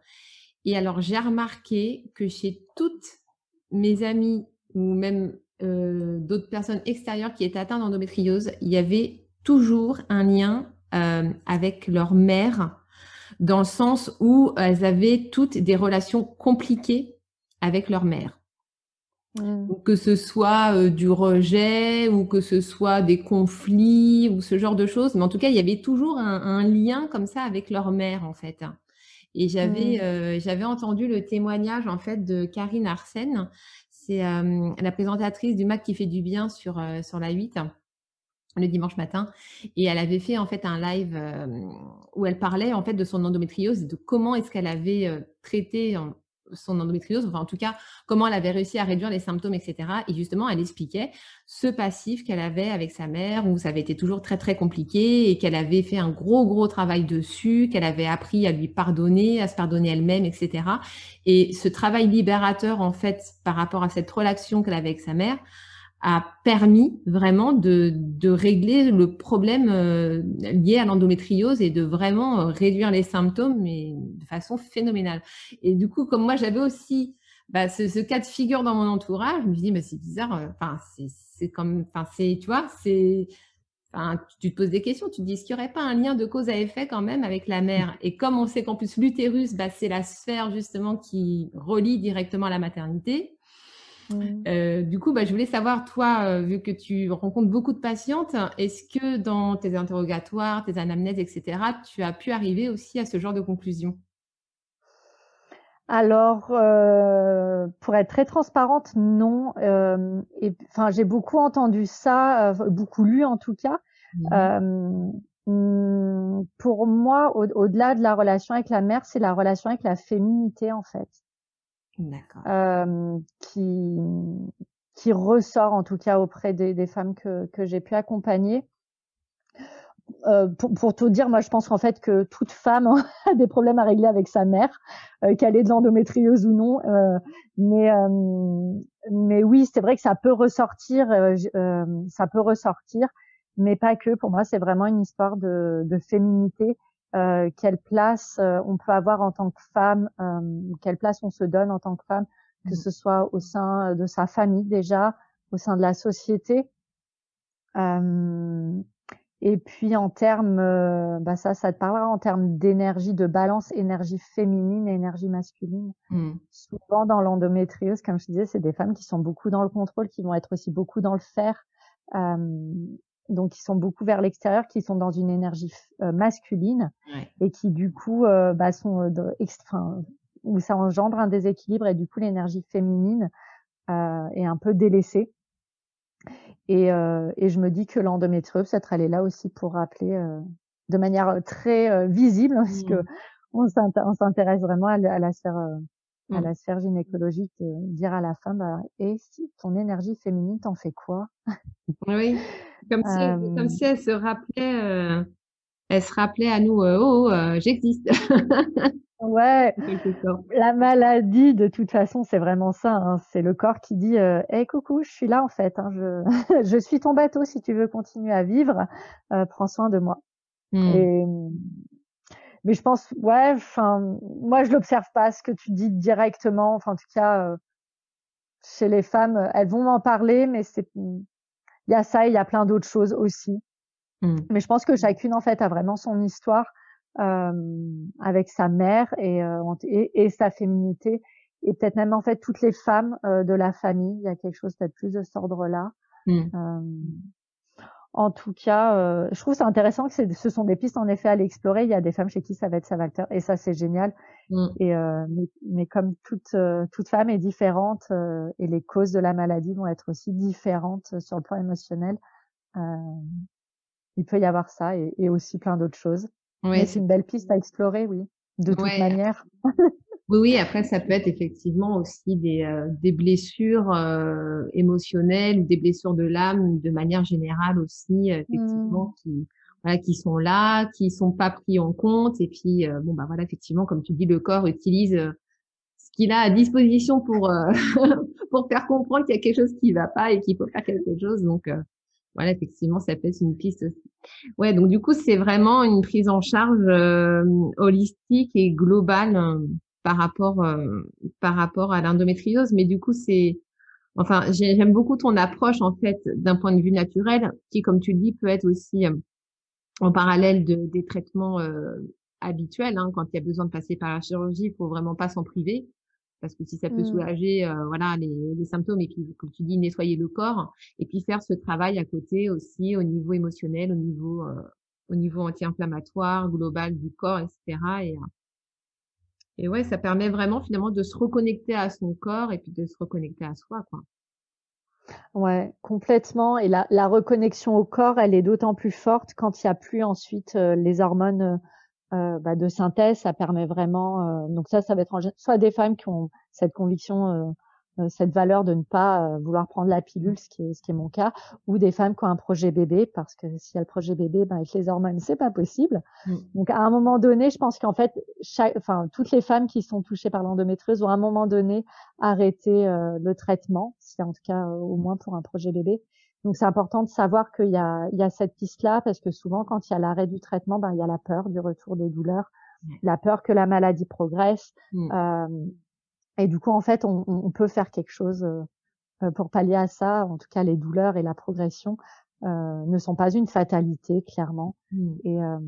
Et alors, j'ai remarqué que chez toutes mes amies, ou même euh, d'autres personnes extérieures qui étaient atteintes d'endométriose, il y avait toujours un lien euh, avec leur mère, dans le sens où elles avaient toutes des relations compliquées avec leur mère. Mmh. Que ce soit euh, du rejet ou que ce soit des conflits ou ce genre de choses. Mais en tout cas, il y avait toujours un, un lien comme ça avec leur mère, en fait. Et j'avais mmh. euh, j'avais entendu le témoignage en fait de Karine Arsène, c'est la présentatrice du Mac qui fait du bien sur, la 8 le dimanche matin. Et elle avait fait en fait un live où elle parlait en fait de son endométriose et de comment est-ce qu'elle avait traité son endométriose, enfin en tout cas comment elle avait réussi à réduire les symptômes, etc. Et justement, elle expliquait ce passif qu'elle avait avec sa mère, où ça avait été toujours très très compliqué et qu'elle avait fait un gros gros travail dessus, qu'elle avait appris à lui pardonner, à se pardonner elle-même, etc. Et ce travail libérateur en fait par rapport à cette relation qu'elle avait avec sa mère, a permis vraiment de, régler le problème euh, lié à l'endométriose et de vraiment euh, réduire les symptômes de façon phénoménale. Et du coup, comme moi j'avais aussi bah, ce, cas de figure dans mon entourage, je me dis mais c'est bizarre. Euh, enfin, c'est comme, enfin c'est, tu vois, c'est, tu te poses des questions. Tu te dis est-ce qu'il n'y aurait pas un lien de cause à effet quand même avec la mère? Et comme on sait qu'en plus l'utérus, bah, c'est la sphère justement qui relie directement la maternité. Mmh. Euh, du coup, bah, je voulais savoir, toi, euh, vu que tu rencontres beaucoup de patientes, est-ce que dans tes interrogatoires, tes anamnèses, etc., tu as pu arriver aussi à ce genre de conclusion? Alors, euh, pour être très transparente, non. Enfin, j'ai beaucoup entendu ça, beaucoup lu en tout cas. Mmh. Mmh, pour moi, au-delà de la relation avec la mère, c'est la relation avec la féminité en fait. Euh, qui qui ressort en tout cas auprès des, des femmes que, que j'ai pu accompagner. Euh, pour, pour, tout dire, moi je pense qu'en fait que toute femme a des problèmes à régler avec sa mère, euh, qu'elle ait de l'endométriose ou non. Euh, mais euh, mais oui, c'est vrai que ça peut ressortir, ça peut ressortir, mais pas que. Pour moi, c'est vraiment une histoire de, de féminité euh, quelle place euh, on peut avoir en tant que femme, euh, quelle place on se donne en tant que femme, que mmh. ce soit au sein de sa famille déjà, au sein de la société. Et puis en termes, euh, bah ça, ça te parlera en termes d'énergie, de balance, énergie féminine et énergie masculine. Mmh. Souvent dans l'endométriose, comme je disais, c'est des femmes qui sont beaucoup dans le contrôle, qui vont être aussi beaucoup dans le faire, euh, donc qui sont beaucoup vers l'extérieur, qui sont dans une énergie euh, masculine et qui du coup bah, sont, enfin, où ça engendre un déséquilibre et du coup l'énergie féminine est un peu délaissée. Et, euh, et je me dis que l'endométriose, peut-être elle est là aussi pour rappeler euh, de manière très euh, visible, parce que mmh. on s'intéresse vraiment à, la sphère à mmh. la sphère gynécologique, dire à la femme, bah, et si ton énergie féminine, t'en fais quoi? Oui, comme si, comme si elle se rappelait, elle se rappelait à nous, oh, oh j'existe. Ouais, la maladie, de toute façon, c'est vraiment ça. Hein. C'est le corps qui dit euh, hey, coucou, je suis là en fait. Hein. Je, je suis ton bateau. Si tu veux continuer à vivre, euh, prends soin de moi. Mmh. Et, mais je pense, ouais, enfin, moi, je l'observe pas ce que tu dis directement. Enfin, en tout cas, euh, chez les femmes, elles vont m'en parler, mais c'est, il y a ça, il y a plein d'autres choses aussi. Mmh. Mais je pense que chacune, en fait, a vraiment son histoire euh, avec sa mère et, euh, et, et, sa féminité et peut-être même en fait toutes les femmes euh, de la famille. Il y a quelque chose peut-être plus de cet ordre-là. Mmh. En tout cas, je trouve c'est intéressant que ce sont des pistes en effet à l'explorer. Il y a des femmes chez qui ça va être sa facteur et ça c'est génial. Mmh. Et mais, mais, comme toute toute femme est différente et les causes de la maladie vont être aussi différentes sur le plan émotionnel, il peut y avoir ça et, et aussi plein d'autres choses. Oui. C'est une belle piste à explorer, oui, de toute manière. oui, oui, après, ça peut être effectivement aussi des, euh, des blessures euh, émotionnelles, des blessures de l'âme de manière générale aussi, euh, effectivement, mmh. qui, voilà, qui sont là, qui sont pas pris en compte. Et puis, bon, bah voilà, effectivement, comme tu dis, le corps utilise ce qu'il a à disposition pour, pour faire comprendre qu'il y a quelque chose qui va pas et qu'il faut faire quelque chose. Donc, voilà, effectivement, ça peut être une piste aussi. Ouais, donc du coup, c'est vraiment une prise en charge euh, holistique et globale euh, par rapport euh, par rapport à l'endométriose. Mais du coup, c'est enfin, j'aime beaucoup ton approche en fait d'un point de vue naturel, qui, comme tu le dis, peut être aussi en parallèle de, des traitements habituels. Hein, quand il y a besoin de passer par la chirurgie, il faut vraiment pas s'en priver parce que si ça peut mmh. soulager euh, voilà les, les, symptômes et puis comme tu dis nettoyer le corps et puis faire ce travail à côté aussi au niveau émotionnel au niveau euh, au niveau anti-inflammatoire global du corps etc et euh, et ouais ça permet vraiment finalement de se reconnecter à son corps et puis de se reconnecter à soi quoi Ouais, complètement. Et la, la reconnexion au corps, elle est d'autant plus forte quand il n'y a plus ensuite les hormones euh, bah, de synthèse, ça permet vraiment. Euh, donc ça, ça va être en, soit des femmes qui ont cette conviction, euh, cette valeur de ne pas vouloir prendre la pilule, ce qui est ce qui est mon cas, ou des femmes qui ont un projet bébé, parce que s'il y a le projet bébé, ben avec les hormones, c'est pas possible. Mmh. Donc à un moment donné, je pense qu'en fait, chaque, enfin toutes les femmes qui sont touchées par l'endométriose ont à un moment donné arrêté le traitement, si en tout cas au moins pour un projet bébé. Donc c'est important de savoir qu'il y a, il y a cette piste-là parce que souvent quand il y a l'arrêt du traitement, ben, il y a la peur du retour des douleurs, la peur que la maladie progresse. Mmh. Euh, et du coup, en fait, on, on, peut faire quelque chose euh, pour pallier à ça. En tout cas, les douleurs et la progression euh, ne sont pas une fatalité, clairement. Mmh. Et, euh,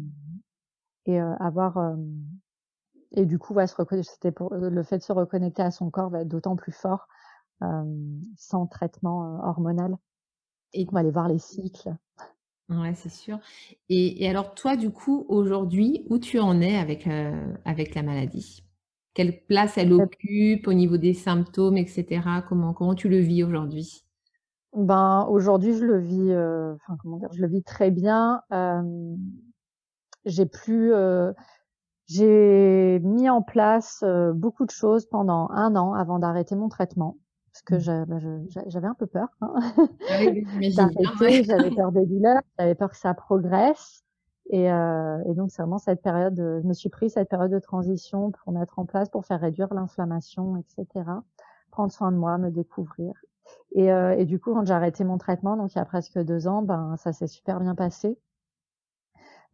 et euh, avoir et du coup, ouais, se c'était pour le fait de se reconnecter à son corps va être d'autant plus fort sans traitement hormonal. Et on va aller voir les cycles. Ouais, c'est sûr. Et, et, alors toi, du coup, aujourd'hui, où tu en es avec, euh, avec la maladie? Quelle place elle occupe au niveau des symptômes, etc. Comment, comment tu le vis aujourd'hui? Ben aujourd'hui, je le vis, euh, enfin comment dire, je le vis très bien. Euh, j'ai plus, euh, j'ai mis en place euh, beaucoup de choses pendant un an avant d'arrêter mon traitement parce que mmh. bah, j'avais un peu peur. Hein. Ah j'avais peur des douleurs, j'avais peur que ça progresse. Et, euh, et donc c'est vraiment cette période, je me suis pris cette période de transition pour mettre en place, pour faire réduire l'inflammation, etc. Prendre soin de moi, me découvrir. Et, euh, et du coup, quand j'ai arrêté mon traitement, donc il y a presque deux ans, ben ça s'est super bien passé.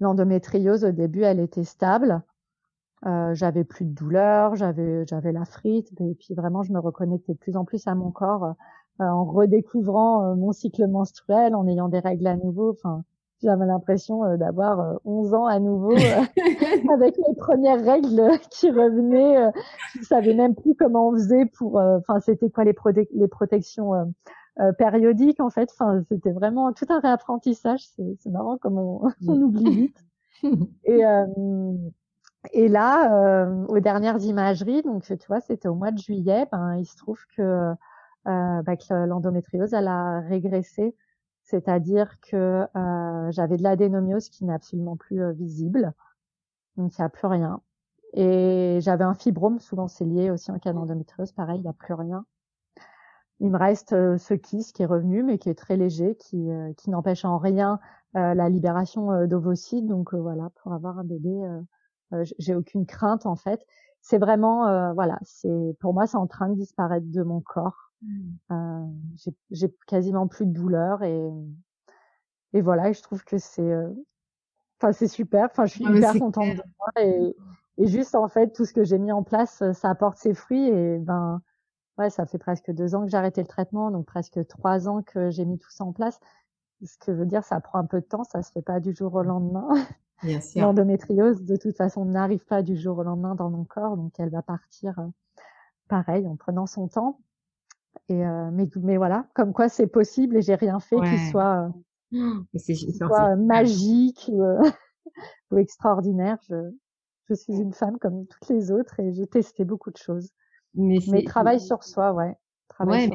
L'endométriose au début, elle était stable. Euh, j'avais plus de douleur, j'avais j'avais la frite, et puis vraiment je me reconnectais de plus en plus à mon corps euh, en redécouvrant euh, mon cycle menstruel, en ayant des règles à nouveau. Enfin, j'avais l'impression d'avoir 11 ans à nouveau avec les premières règles qui revenaient. je savais même plus comment on faisait pour. Enfin, c'était quoi les, les protections périodiques en fait. Enfin, c'était vraiment tout un réapprentissage. C'est marrant comme on, on oublie vite. Et et là, euh, aux dernières imageries, donc tu vois, c'était au mois de juillet, ben, il se trouve que, euh, ben, que l'endométriose, elle a régressé, c'est-à-dire que euh, j'avais de l'adénomiose qui n'est absolument plus euh, visible, donc il n'y a plus rien. Et j'avais un fibrome, souvent c'est lié aussi en cas d'endométriose, pareil, il n'y a plus rien. Il me reste euh, ce kyste qui est revenu, mais qui est très léger, qui, qui n'empêche en rien la libération d'ovocytes. Donc voilà, pour avoir un bébé j'ai aucune crainte en fait. C'est vraiment, voilà, c'est pour moi c'est en train de disparaître de mon corps. Mmh. Euh, j'ai quasiment plus de douleur et et voilà, et je trouve que c'est, enfin c'est super. Enfin, je suis hyper contente de moi et et juste en fait tout ce que j'ai mis en place, ça apporte ses fruits et ben ouais, ça fait presque deux ans que j'ai arrêté le traitement, donc presque trois ans que j'ai mis tout ça en place. Ce que veut dire, ça prend un peu de temps, ça se fait pas du jour au lendemain. L'endométriose, de toute façon, n'arrive pas du jour au lendemain dans mon corps, donc elle va partir euh, pareil en prenant son temps. Et euh, mais, mais voilà, comme quoi c'est possible et j'ai rien fait qui soit, euh, soit magique ou, extraordinaire. Je, je suis une femme comme toutes les autres et j'ai testé beaucoup de choses. Mais, mais travail sur soi, ouais. Ouais,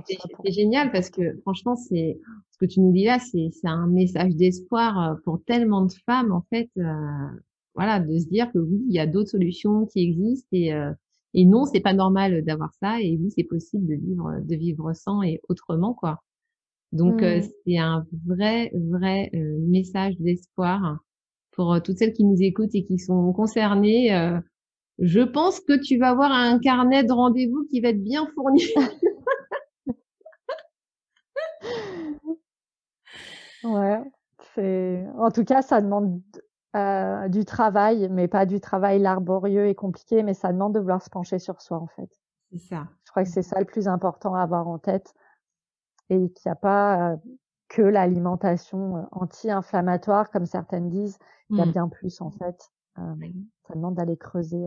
c'est génial parce que franchement, c'est ce que tu nous dis là, c'est un message d'espoir euh, pour tellement de femmes en fait. Euh, voilà, de se dire que oui, il y a d'autres solutions qui existent et euh, et non, c'est pas normal d'avoir ça et oui, c'est possible de vivre de vivre sans et autrement quoi. Donc mmh. c'est un vrai vrai message d'espoir pour toutes celles qui nous écoutent et qui sont concernées. je pense que tu vas avoir un carnet de rendez-vous qui va être bien fourni. Ouais, c'est en tout cas, ça demande euh, du travail, mais pas du travail laborieux et compliqué, mais ça demande de vouloir se pencher sur soi, en fait. C'est ça. Je crois que c'est ça le plus important à avoir en tête et qu'il n'y a pas que l'alimentation anti-inflammatoire, comme certaines disent. Il y a mmh. bien plus, en fait. ça demande d'aller creuser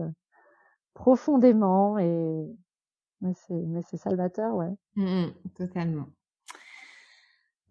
profondément et mais c'est mais c'est salvateur, ouais. Mmh totalement.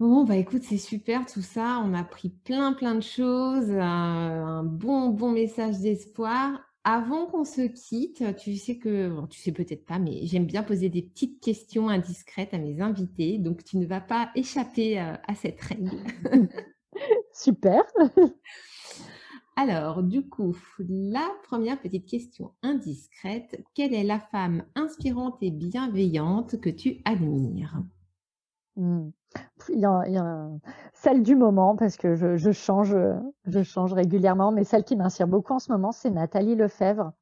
Bon, bah écoute, c'est super tout ça. On a appris plein, plein de choses, euh, un bon, bon message d'espoir. Avant qu'on se quitte, tu sais que, tu sais peut-être pas, mais j'aime bien poser des petites questions indiscrètes à mes invités. Donc, tu ne vas pas échapper euh, à cette règle. super. Alors, du coup, la première petite question indiscrète, quelle est la femme inspirante et bienveillante que tu admires? Mmh. Il y, a, il y a celle du moment parce que je, je, change, je change régulièrement, mais celle qui m'inspire beaucoup en ce moment, c'est Nathalie Lefebvre,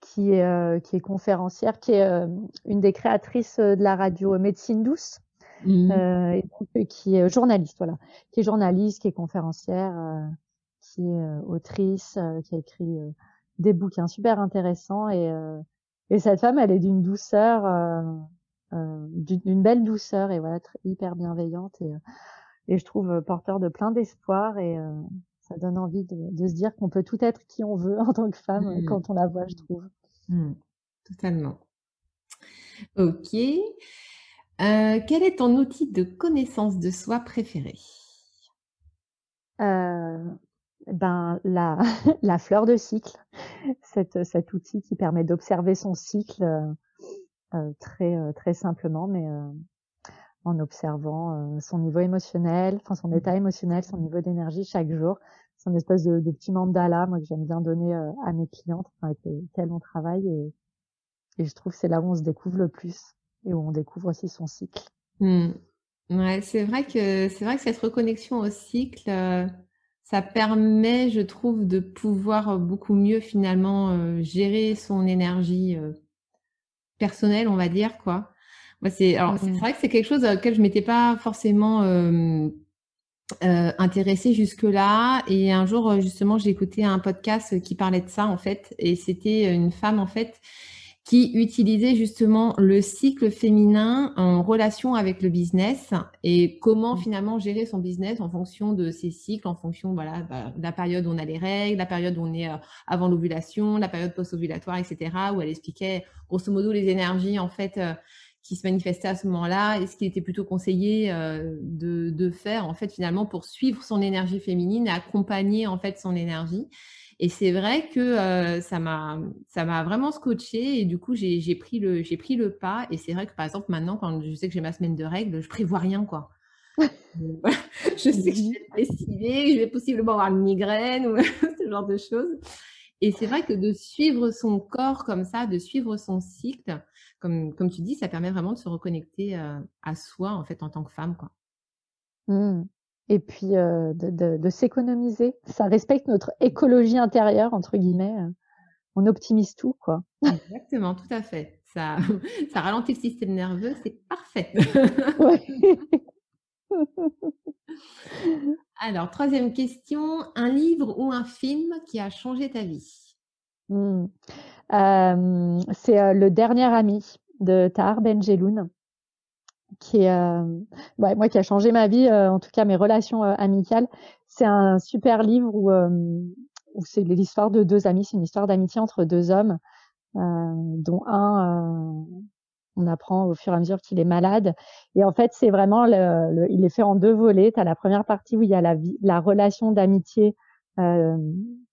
qui est, euh, qui est conférencière, qui est euh, une des créatrices de la radio Médecine douce, mmh. euh, et donc, qui est journaliste, voilà, qui est journaliste, qui est conférencière, euh, qui est euh, autrice, qui a écrit des bouquins super intéressants et, et cette femme, elle est d'une douceur euh, d'une belle douceur et voilà hyper bienveillante et, et je trouve euh, porteur de plein d'espoir et euh, ça donne envie de, de se dire qu'on peut tout être qui on veut en tant que femme mmh. quand on la voit, je trouve. Mmh. Totalement. Ok. Euh, quel est ton outil de connaissance de soi préféré? Euh, Ben la, la fleur de cycle, cet, cet outil qui permet d'observer son cycle euh, très euh, très simplement, mais euh, en observant son niveau émotionnel, enfin son état émotionnel, son niveau d'énergie chaque jour. C'est une espèce de, de, petit mandala, moi que j'aime bien donner à mes clientes, avec lesquelles on travaille, et, et je trouve que c'est là où on se découvre le plus et où on découvre aussi son cycle. Mmh. Ouais, c'est vrai que c'est vrai que cette reconnexion au cycle, ça permet, je trouve, de pouvoir beaucoup mieux finalement gérer son énergie personnel, on va dire, quoi. Moi, c'est, alors, c'est vrai que c'est quelque chose auquel je m'étais pas forcément euh, euh, intéressée jusque-là. Et un jour, justement, j'ai écouté un podcast qui parlait de ça, en fait. Et c'était une femme, en fait, qui utilisait justement le cycle féminin en relation avec le business et comment mmh. finalement gérer son business en fonction de ses cycles, en fonction voilà, bah, de la période où on a les règles, la période où on est euh, avant l'ovulation, la période post-ovulatoire, etc. Où elle expliquait grosso modo les énergies en fait euh, qui se manifestaient à ce moment-là et ce qu'il était plutôt conseillé euh, de, de, faire en fait finalement pour suivre son énergie féminine et accompagner en fait son énergie. Et c'est vrai que euh, ça m'a ça m'a vraiment scotché et du coup j'ai pris le j'ai pris le pas et c'est vrai que par exemple maintenant quand je sais que j'ai ma semaine de règles je prévois rien quoi. je sais que je vais décider, je vais possiblement avoir une migraine ou ce genre de choses. Et c'est vrai que de suivre son corps comme ça, de suivre son cycle, comme, comme tu dis, ça permet vraiment de se reconnecter euh, à soi en fait en tant que femme quoi. Mmh et puis euh, de, de, s'économiser. Ça respecte notre écologie intérieure, entre guillemets. On optimise tout, quoi. Exactement, tout à fait. Ça, ça ralentit le système nerveux, c'est parfait. Alors, troisième question, un livre ou un film qui a changé ta vie? Mmh. euh, C'est euh, Le Dernier Ami de Tahar Benjeloun qui est euh, ouais, moi qui a changé ma vie, euh, en tout cas mes relations euh, amicales. C'est un super livre où, où c'est l'histoire de deux amis, c'est une histoire d'amitié entre deux hommes, dont un on apprend au fur et à mesure qu'il est malade. Et en fait, c'est vraiment, le, il est fait en deux volets. Tu as la première partie où il y a la, la relation d'amitié euh,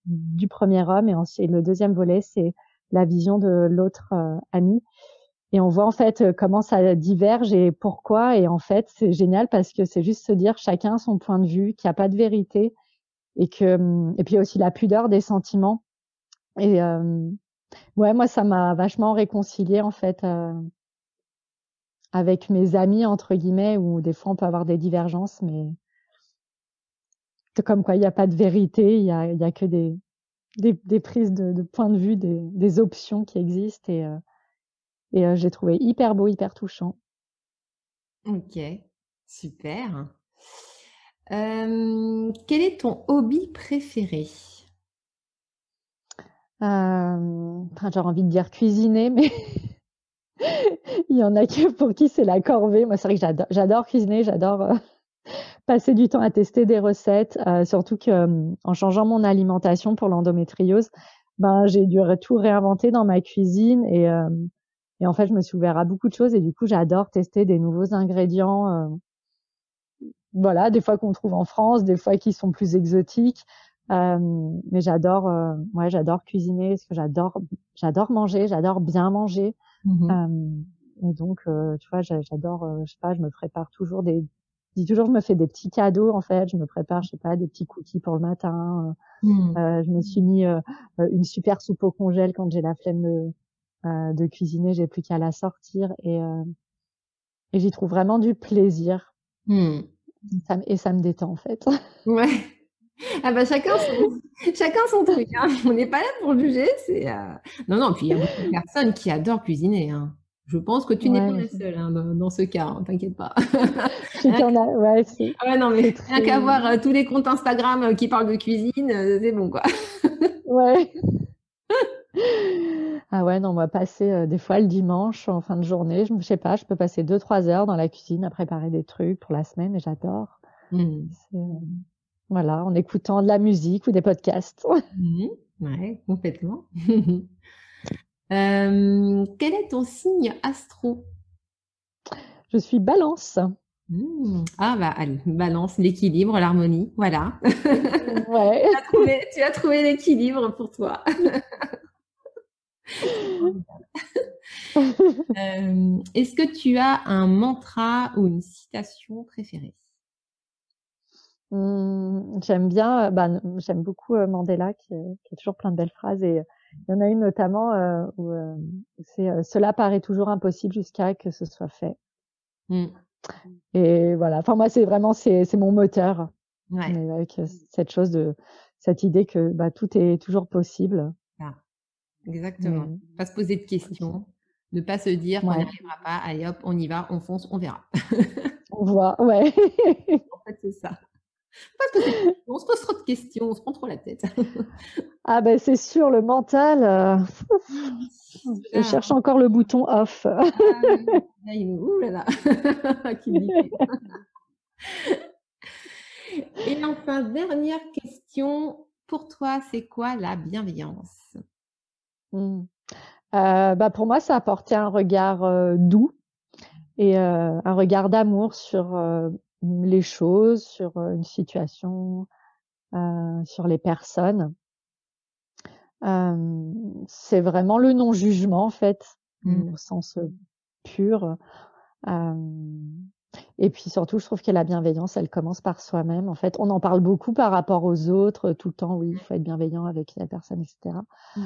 du premier homme, et ensuite le deuxième volet, c'est la vision de l'autre ami et on voit en fait euh, comment ça diverge et pourquoi. Et en fait, c'est génial parce que c'est juste se dire chacun son point de vue, qu'il n'y a pas de vérité et que et puis aussi la pudeur des sentiments. Et euh, ouais, moi ça m'a vachement réconcilié en fait euh, avec mes amis entre guillemets où des fois on peut avoir des divergences, mais comme quoi il n'y a pas de vérité, il y a, y a que des, des, des prises de, de point de vue, des, des options qui existent et euh, et euh, j'ai trouvé hyper beau, hyper touchant. Ok, super. Euh, quel est ton hobby préféré? Euh, J'ai envie de dire cuisiner, mais il y en a qui, pour qui c'est la corvée. Moi, c'est vrai que j'adore cuisiner, j'adore euh, passer du temps à tester des recettes, euh, surtout que en changeant mon alimentation pour l'endométriose, ben j'ai dû tout réinventer dans ma cuisine et et en fait, je me suis ouvert à beaucoup de choses et du coup, j'adore tester des nouveaux ingrédients. Euh, voilà, des fois qu'on trouve en France, des fois qui sont plus exotiques. Euh, mais j'adore, euh, ouais, j'adore cuisiner parce que j'adore, j'adore manger, j'adore bien manger. Mmh euh, et donc, euh, tu vois, j'adore, euh, je sais pas, je me prépare toujours des, je dis toujours, je me fais des petits cadeaux en fait. Je me prépare, je sais pas, des petits cookies pour le matin. Mmh. je me suis mis une super soupe au congèle quand j'ai la flemme de de cuisiner, j'ai plus qu'à la sortir et, euh, et j'y trouve vraiment du plaisir. Hmm. Ça, et ça me détend en fait. Ouais. Ah bah chacun son, chacun son truc. Hein. On n'est pas là pour juger. C'est euh... non non. Puis il y a beaucoup de personnes qui adorent cuisiner. Hein. Je pense que tu n'es pas la seule hein, dans, ce cas. T'inquiète pas. Chacun a... ouais, ouais, non mais rien qu'à voir euh, tous les comptes Instagram euh, qui parlent de cuisine, c'est bon quoi. ouais. Ah ouais, non, on va passer euh, des fois le dimanche en fin de journée. Je ne sais pas, je peux passer deux trois heures dans la cuisine à préparer des trucs pour la semaine et j'adore. Mmh. Euh, voilà, en écoutant de la musique ou des podcasts. Mmh. Ouais, complètement. Euh, quel est ton signe astro? Je suis balance. Mmh. Ah bah allez, balance, l'équilibre, l'harmonie, voilà. Ouais. tu as trouvé l'équilibre pour toi. Euh, est-ce que tu as un mantra ou une citation préférée? Mmh, J'aime bien, bah, j'aime beaucoup euh, Mandela qui, qui, a toujours plein de belles phrases et il y en a une notamment euh, où c'est cela paraît toujours impossible jusqu'à que ce soit fait. Mmh. Et voilà. Enfin moi c'est vraiment c'est mon moteur. Ouais. Avec cette chose de cette idée que bah, tout est toujours possible. Exactement. Mmh. Pas se poser de questions, ne pas se dire qu'on n'y arrivera pas, allez hop, on y va, on fonce, on verra. on voit, ouais. en fait, c'est ça. on se pose trop de questions, on se prend trop la tête. Ah ben c'est sûr, le mental. Euh, je cherche encore le bouton off. Ah, ouh là là. Et enfin, dernière question. Pour toi, c'est quoi la bienveillance? Hmm. euh, bah Pour moi, ça apporter un regard euh, doux et un regard d'amour sur les choses, sur une situation, sur les personnes c'est vraiment le non-jugement en fait, mmh. au sens pur. et puis surtout, je trouve que la bienveillance, elle commence par soi-même. En fait, on en parle beaucoup par rapport aux autres tout le temps. Oui, il faut être bienveillant avec la personne, etc. Mmh.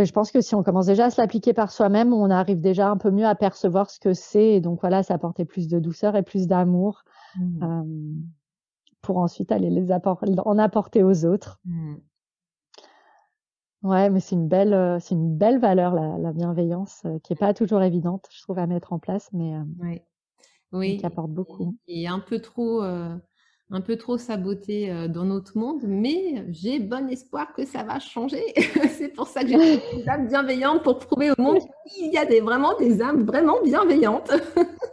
Mais je pense que si on commence déjà à se l'appliquer par soi-même, on arrive déjà un peu mieux à percevoir ce que c'est. Et donc voilà, ça apporter plus de douceur et plus d'amour mmh. pour ensuite aller les en apporter aux autres. Ouais, mais c'est une belle, euh, c'est une belle valeur, la, la bienveillance, euh, qui est pas toujours évidente, je trouve, à mettre en place, mais euh, ouais. oui, qui apporte beaucoup. Et, un peu trop, un peu trop saboté dans notre monde, mais j'ai bon espoir que ça va changer. c'est pour ça que j'ai des âmes bienveillantes pour prouver au monde qu'il y a des, vraiment des âmes vraiment bienveillantes.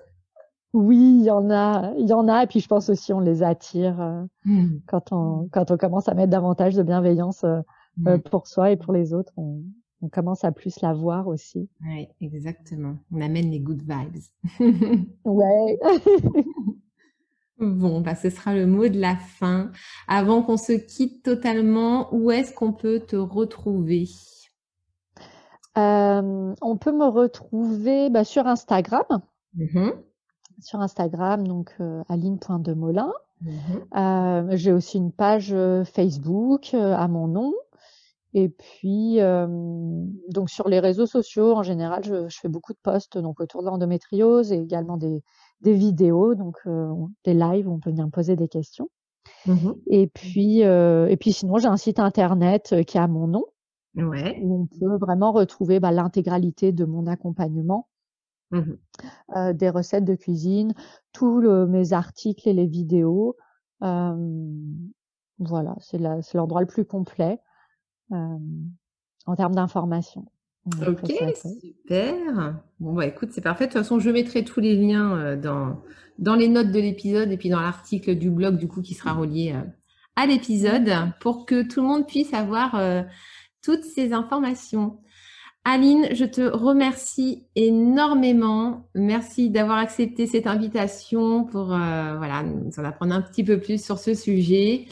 Oui, il y en a, il y en a, et puis je pense aussi on les attire mmh. quand on quand on commence à mettre davantage de bienveillance euh, mmh. pour soi et pour les autres, on, on, commence à plus la voir aussi. Oui, exactement. On amène les good vibes. ouais. Bon, bah, ce sera le mot de la fin. Avant qu'on se quitte totalement, où est-ce qu'on peut te retrouver? Euh, On peut me retrouver bah, sur Instagram. Mmh sur Instagram, donc euh, aline.demolin. Mmh euh, J'ai aussi une page euh, Facebook à mon nom. Et puis, donc sur les réseaux sociaux, en général, je, je, fais beaucoup de posts donc autour de l'endométriose et également des, des vidéos, donc des lives où on peut venir me poser des questions. Mmh et puis, et puis sinon, j'ai un site internet qui a mon nom, ouais. où on peut vraiment retrouver bah, l'intégralité de mon accompagnement, mmh euh, des recettes de cuisine, tous mes articles et les vidéos. voilà, c'est l'endroit le plus complet en termes Ok, super. Bon, bah écoute, c'est parfait. De toute façon, je mettrai tous les liens dans, dans les notes de l'épisode et puis dans l'article du blog, du coup, qui sera relié à l'épisode pour que tout le monde puisse avoir toutes ces informations. Aline, je te remercie énormément. Merci d'avoir accepté cette invitation pour voilà, nous en apprendre un petit peu plus sur ce sujet.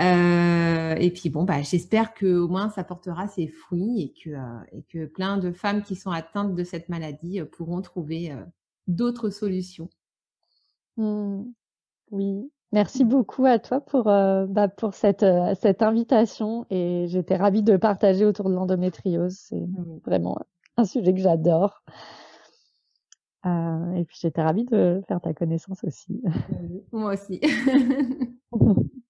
Euh, et puis bon, bah, j'espère que au moins ça portera ses fruits et que, euh, et que plein de femmes qui sont atteintes de cette maladie euh, pourront trouver d'autres solutions. Mmh. Oui, merci beaucoup à toi pour, bah, pour cette, cette invitation et j'étais ravie de partager autour de l'endométriose. C'est vraiment un sujet que j'adore. et puis j'étais ravie de faire ta connaissance aussi. Moi aussi.